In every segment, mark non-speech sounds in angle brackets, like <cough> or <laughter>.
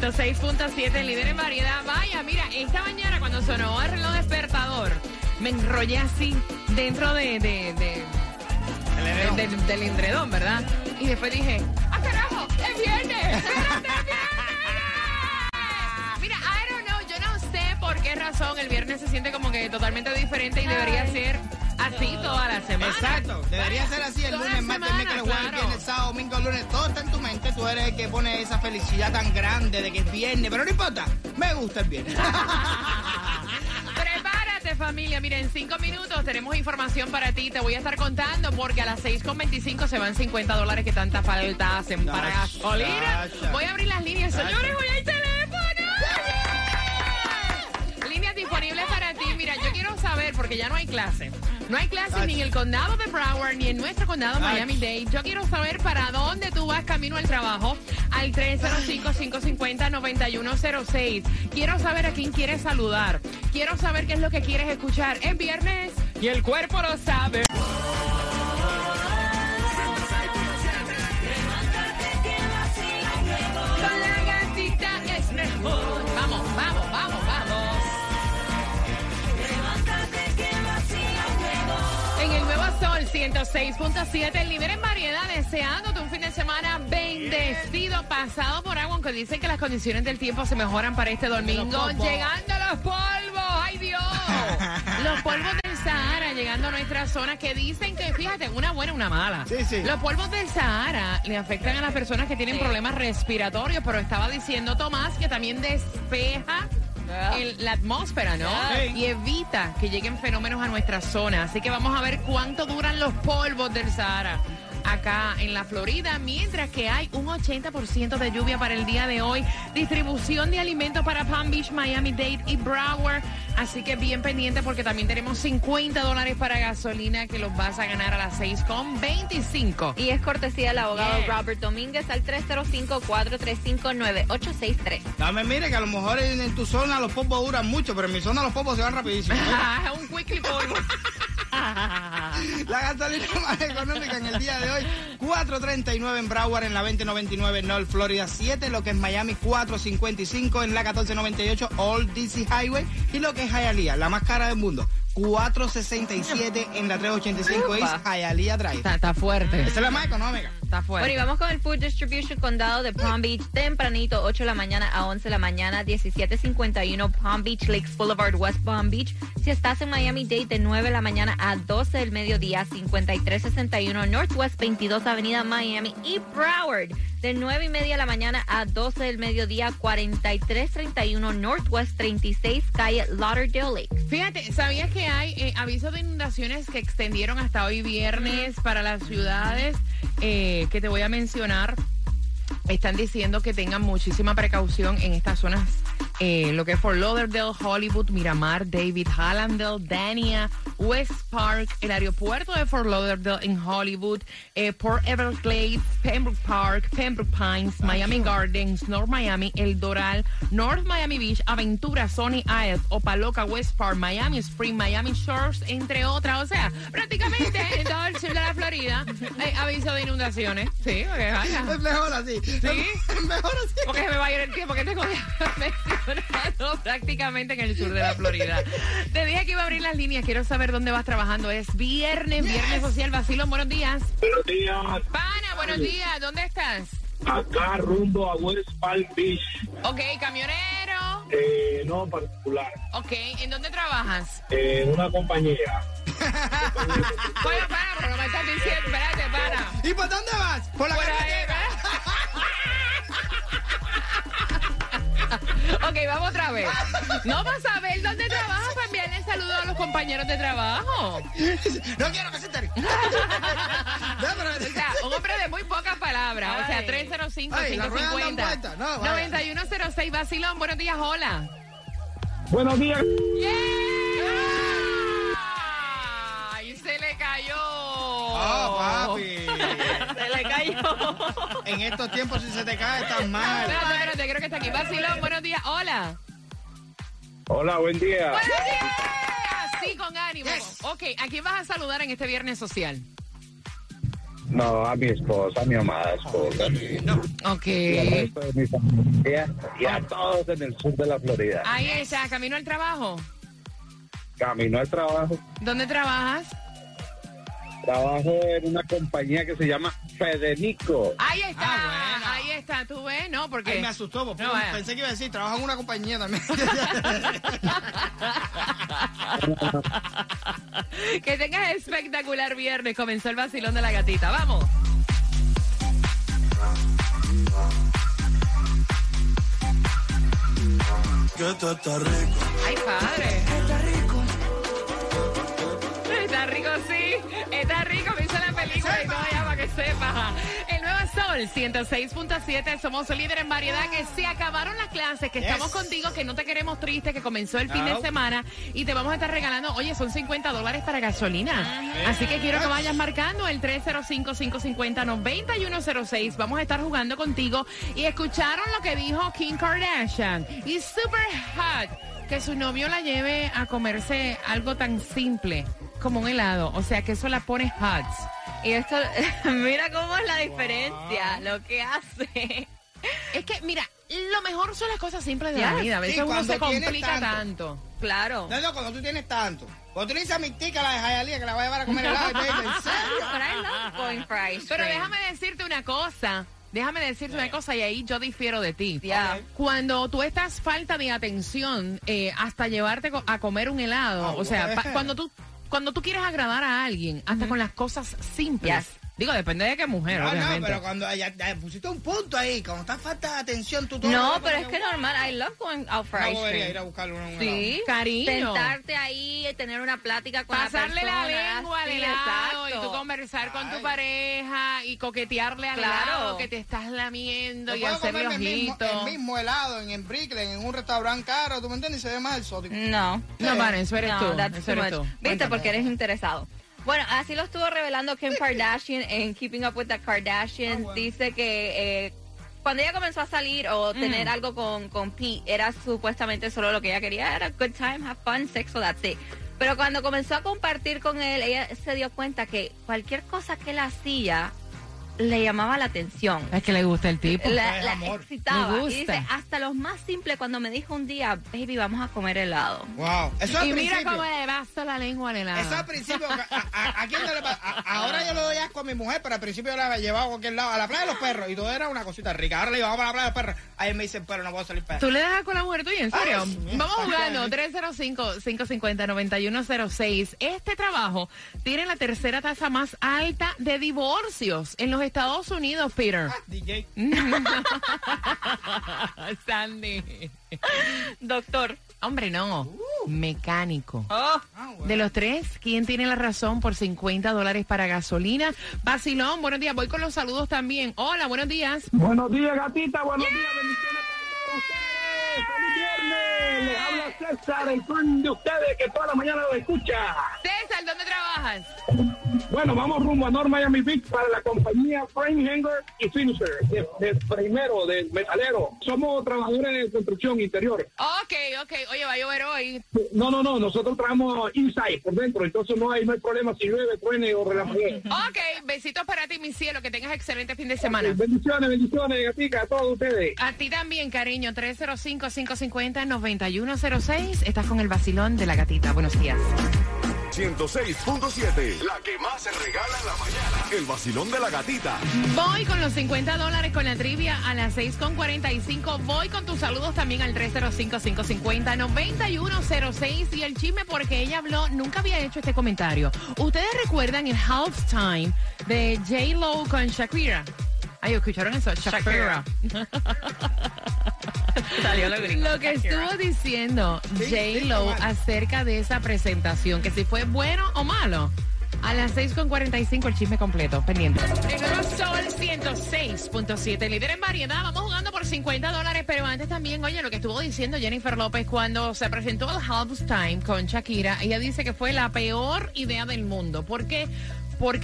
106.7, líder en variedad. Vaya, mira, esta mañana cuando sonó el reloj despertador, me enrollé así dentro de, de- de- de- del- del endredón, ¿verdad? Y después dije, ¡ah, carajo! ¡Es viernes! ¡Espérate, es viernes! Mira, I don't know, yo no sé por qué razón el viernes se siente como que totalmente diferente y debería ser así toda la semana. Exacto, debería ser así el Toda lunes, martes, miércoles, jueves, viernes, sábado, domingo, lunes, todo está en tu mente, tú eres el que pone esa felicidad tan grande de que es viernes, pero no importa, me gusta el viernes. <laughs> Prepárate familia, mira, en cinco minutos tenemos información para ti, te voy a estar contando porque a las 6.25 se van 50 dólares que tanta falta hacen para gasolina. Voy a abrir las líneas, señores, voy al teléfono. Líneas disponibles para ti, mira, yo quiero saber porque ya no hay clase. No hay clases ni en el condado de Broward ni en nuestro condado Miami-Dade. Yo quiero saber para dónde tú vas camino al trabajo al 305-550-9106. Quiero saber a quién quieres saludar. Quiero saber qué es lo que quieres escuchar. Es viernes y el cuerpo lo sabe. 106.7, el nivel en variedad, deseándote un fin de semana bendecido, pasado por agua, aunque dicen que las condiciones del tiempo se mejoran para este domingo. Llegando los polvos, ¡ay Dios! Los polvos del Sahara llegando a nuestra zona que dicen que, fíjate, una buena y una mala. Sí, sí. Los polvos del Sahara le afectan a las personas que tienen problemas respiratorios, pero estaba diciendo Tomás que también despeja el- la atmósfera, ¿no? Sí. Y evita que lleguen fenómenos a nuestra zona. Así que vamos a ver cuánto duran los polvos del Sahara acá en la Florida, mientras que hay un 80% de lluvia para el día de hoy. Distribución de alimentos para Palm Beach, Miami-Dade y Broward. Así que bien pendiente porque también tenemos 50 dólares para gasolina que los vas a ganar a las 6,25. Y es cortesía del abogado Yeah. Robert Domínguez al 305-435-9863. Dame, mire que a lo mejor en, en tu zona los popos duran mucho, pero en mi zona los popos se van rapidísimo. <laughs> Un quickly polvo. <laughs> La gasolina <laughs> más económica en el día de hoy, 4.39 en Broward, en la 2099 en North Florida 7, lo que es Miami 4.55 en la 1498 Old DC Highway y lo que es Hialeah, la más cara del mundo, 4.67 en la 385 East. Hialeah Drive. Está, está fuerte. Esa es la más económica. Está Bueno, y fuerte. vamos con el Food Distribution Condado de Palm Beach, tempranito, 8 de la mañana a 11 de la mañana, 1751 Palm Beach Lakes Boulevard, West Palm Beach. Si estás en Miami-Dade, de 9 de la mañana a 12 del mediodía, 5361 Northwest 22 Avenida Miami y Broward, de 9 y media de la mañana a 12 del mediodía, 4331 Northwest 36 Calle Lauderdale Lake. Fíjate, ¿sabías que hay eh, avisos de inundaciones que extendieron hasta hoy viernes para las ciudades eh, que te voy a mencionar? Están diciendo que tengan muchísima precaución en estas zonas, eh, lo que es Fort Lauderdale, Hollywood, Miramar, David, Hallandale, Dania, West Park, el aeropuerto de Fort Lauderdale en Hollywood, eh, Port Everglades, Pembroke Park, Pembroke Pines, Miami Gardens, North Miami, El Doral, North Miami Beach, Aventura, Sony Isles, Opaloca, West Park, Miami Spring, Miami Shores, entre otras. O sea, prácticamente en todo el sur de la Florida hay aviso de inundaciones. Sí, porque vaya. Es mejor así. Es mejor así. Porque se me va a ir el tiempo que tengo <laughs> prácticamente en el sur de la Florida. Te dije que iba a abrir las líneas. Quiero saber dónde vas trabajando. Es viernes, viernes social. Vacilón, buenos días. Buenos días, Pana, buenos días. ¿Dónde estás? acá rumbo a West Palm Beach, Ok, camionero. eh, no particular, Ok, ¿en dónde trabajas? en una compañía. <laughs> Bueno, pana, pero no me estás diciendo. Espérate, pana. ¿Y por dónde vas? Por la Por Ok, vamos otra vez. No vas a ver dónde trabajas para enviarle saludos a los compañeros de trabajo. No quiero que se entere. <laughs> O sea, un hombre de muy pocas palabras. O sea, Ay. 305 Ay, la rueda dan 550 vuelta. No, vaya. 9106 Basilón, buenos días, hola. Buenos días. ¡Ay, Se cayó. En estos tiempos, si se te cae, estás mal. Espérate, espérate, creo que está aquí. Vacilón, buenos días. Hola. Hola, buen día. ¡Buenos días! Así con ánimo. Yes. Ok, ¿a quién vas a saludar en este viernes social? No, a mi esposa, a mi amada esposa. Ok. Y al resto de mi familia y a todos en el sur de la Florida. Ahí está, camino al trabajo. Camino al trabajo. ¿Dónde trabajas? Trabajo en una compañía que se llama Fedenico. Ahí está, Ah, bueno. ahí está, tú ves, ¿no? Porque Ay, me asustó, porque No, pensé que iba a decir, trabajo en una compañía también. <laughs> que tengas espectacular viernes. Comenzó el vacilón de la gatita. Vamos. Que esto está rico. Ay, padre. Está rico. Está rico, sí. Está rico, me hizo la película y todo sepa. El nuevo Sol 106.7. Somos líderes en variedad. Que se acabaron las clases, que Yes. estamos contigo, que no te queremos triste, que comenzó el fin de semana y te vamos a estar regalando. Oye, son 50 dólares para gasolina. Así que quiero que vayas marcando el 305-550-9106. Vamos a estar jugando contigo. Y escucharon lo que dijo Kim Kardashian. Y super hot que su novio la lleve a comerse algo tan simple como un helado. O sea, que eso la pone hot. Y esto, <laughs> mira cómo es la diferencia, lo que hace. Es que, mira, lo mejor son las cosas simples de Ya. la vida. A veces Sí, uno cuando se complica tanto. tanto. Claro. No, no, cuando tú tienes tanto. Cuando tú le dices a mi tica, la de Jayalía, que la va a llevar a comer <laughs> helado, y te dicen, ¿en <laughs> serio? But I love going for ice Pero déjame decirte una cosa. Déjame decirte una cosa y ahí yo difiero de ti. Ya. Ok. Cuando tú estás falta de atención eh, hasta llevarte a comer un helado, Ah, o sea, cuando tú cuando tú quieres agradar a alguien, hasta con las cosas simples. Yes. Digo, depende de qué mujer, No, no, obviamente. pero cuando ya, ya pusiste un punto ahí, cuando está falta de atención, tú todo No, pero es que normal, I love going out for No ice debería cream. ir a buscarle un Sí, Cariño. Sentarte ahí, tener una plática con Pasarle la la persona. lengua al sí, helado y exacto. tú conversar con tu Ay. pareja y coquetearle al Claro. helado que te estás lamiendo y hacerle el mismo, el mismo helado en, en Brooklyn, en un restaurante caro, ¿tú me entiendes? Y se ve más exótico. No. No, Van, eso eres No, tú. that's Eso eres tú. Viste, Cuéntame. porque eres interesado. Bueno, así lo estuvo revelando Kim Kardashian en Keeping Up with the Kardashians. Bueno. Dice que eh, cuando ella comenzó a salir o Mm. tener algo con, con Pete, era supuestamente solo lo que ella quería, era good time, have fun, sexo, that's it. Pero cuando comenzó a compartir con él, ella se dio cuenta que cualquier cosa que él hacía le llamaba la atención. Es que le gusta el tipo. La, la amor. excitaba. Me Y gusta. dice, hasta los más simples, cuando me dijo un día, baby, vamos a comer helado. Wow. Eso Y mira principio. cómo le basta la lengua al helado. Eso al principio, a, a- a quién no le pasa? Ahora yo le doy asco a mi mujer, pero al principio yo la había llevado a cualquier lado, a la playa de los perros, y todo era una cosita rica. Ahora le llevamos a la playa de los perros. Ahí me dicen, pero no puedo salir para ¿Tú le das con la mujer tuya? ¿En serio? Ay, sí. Vamos jugando. Ay, 305-550-9106. Este trabajo tiene la tercera tasa más alta de divorcios en los Estados Unidos, Peter. DJ. <laughs> Sandy. Doctor. Hombre, no. Mecánico. Oh. Ah, bueno. De los tres, ¿quién tiene la razón por 50 dólares para gasolina? Basilón, buenos días. Voy con los saludos también. Hola, buenos días. Buenos días, gatita. Buenos días, bendiciones para todos ustedes. ¡Feliz viernes! Les habla César, el fan de ustedes que toda la mañana lo escucha. César, ¿dónde trabajas? Bueno, vamos rumbo a North Miami Beach para la compañía Frame Hanger y Finisher, de, de primero, de metalero. Somos trabajadores de construcción interior. Ok, ok. Oye, va a llover hoy. No, no, no, nosotros trabajamos inside, por dentro, entonces no hay, no hay problema si llueve, truene o relampaguee. Ok, besitos para ti, mi cielo. Que tengas excelente fin de semana. Bendiciones, bendiciones, gatica, a todos ustedes. A ti también, cariño. 305-550-9106. Estás con el vacilón de la gatita. Buenos días. 106.7. La que más se regala en la mañana. El vacilón de la gatita. Voy con los 50 dólares con la trivia a las 6.45. Voy con tus saludos también al 305-550-9106. Y el chisme porque ella habló, nunca había hecho este comentario. ¿Ustedes recuerdan el halftime de J-Lo con Shakira? Ay, ¿escucharon eso? Shakira. <laughs> Salió lo gringo. Lo que estuvo diciendo J-Lo mal. acerca de esa presentación, que si fue bueno o malo. A las 6.45 el chisme completo, pendiente. El nuevo Sol 106.7, líder en variedad. Vamos jugando por 50 dólares, pero antes también, oye, lo que estuvo diciendo Jennifer López cuando se presentó al Halftime con Shakira, ella dice que fue la peor idea del mundo. ¿Por qué? Porque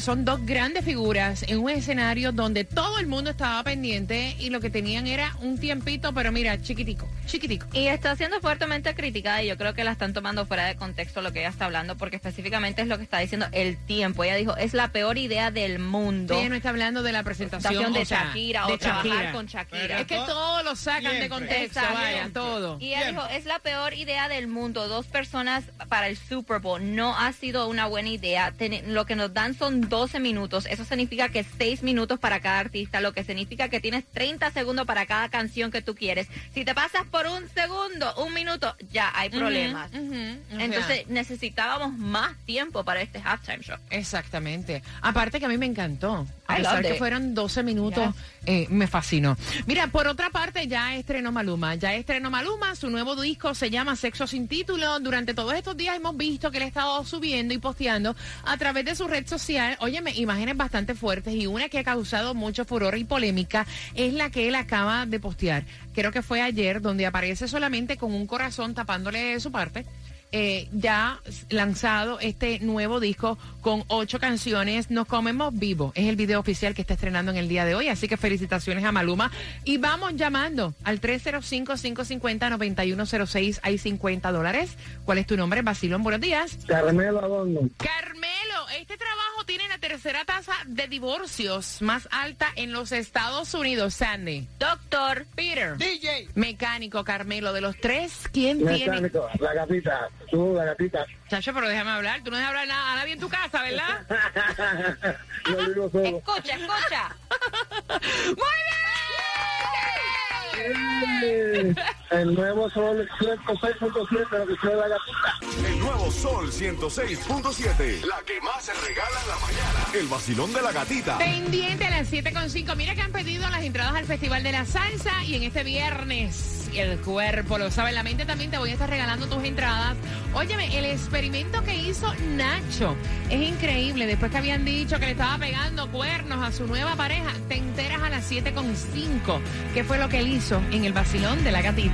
son dos grandes figuras en un escenario donde todo el mundo estaba pendiente y lo que tenían era un tiempito, pero mira, chiquitico, chiquitico. Y está siendo fuertemente criticada y yo creo que la están tomando fuera de contexto lo que ella está hablando porque específicamente es lo que está diciendo el tiempo. Ella dijo, es la peor idea del mundo. Ella no está hablando de la presentación de o sea, Shakira de o trabajar Shakira. con Shakira. Pero Es que to- todo lo sacan de contexto, vaya, todo. Y ella Siempre. dijo, es la peor idea del mundo. Dos personas para el Super Bowl. No ha sido una buena idea. Ten- lo que nos dan son 12 minutos. Eso significa que 6 minutos para cada artista, lo que significa que tienes 30 segundos para cada canción que tú quieres. Si te pasas por un segundo, un minuto, ya hay problemas. Entonces necesitábamos más tiempo para este halftime show. Exactamente. Aparte que a mí me encantó. A I pesar que fueron 12 minutos, eh, me fascinó. Mira, por otra parte, ya estrenó Maluma. Ya estrenó Maluma. Su nuevo disco se llama Sexo sin título. Durante todos estos días hemos visto que él ha estado subiendo y posteando a través de su red social, óyeme, imágenes bastante fuertes y una que ha causado mucho furor y polémica es la que él acaba de postear. Creo que fue ayer, donde aparece solamente con un corazón tapándole su parte eh, ya lanzado este nuevo disco con ocho canciones. Nos comemos vivo. Es el video oficial que está estrenando en el día de hoy. Así que felicitaciones a Maluma. Y vamos llamando al 305-550-9106. Hay 50 dólares. ¿Cuál es tu nombre? Basilón, buenos días. Carmelo Adondo. Carmelo, este trabajo tiene la tercera tasa de divorcios más alta en los Estados Unidos. Sandy. Doctor, Peter. DJ. Mecánico, Carmelo. De los tres, ¿quién tiene? Mecánico, la gatita, tú, la gatita. Chacho, pero déjame hablar. Tú no dejas hablar nada, a nadie en tu casa, ¿verdad? <laughs> Yo vivo solo. escucha, escucha. <laughs> ¡Muy bien! El nuevo sol 106.7, lo que la gatita. Sol 106.7. La que más se regala en la mañana. El vacilón de la gatita. Pendiente a las 7.5. Mira que han pedido las entradas al Festival de la Salsa y en este viernes el cuerpo lo sabe. La mente también te voy a estar regalando tus entradas. Óyeme, el experimento que hizo Nacho es increíble. Después que habían dicho que le estaba pegando cuernos a su nueva pareja, te enteras a las 7.5 qué fue lo que él hizo en el vacilón de la gatita.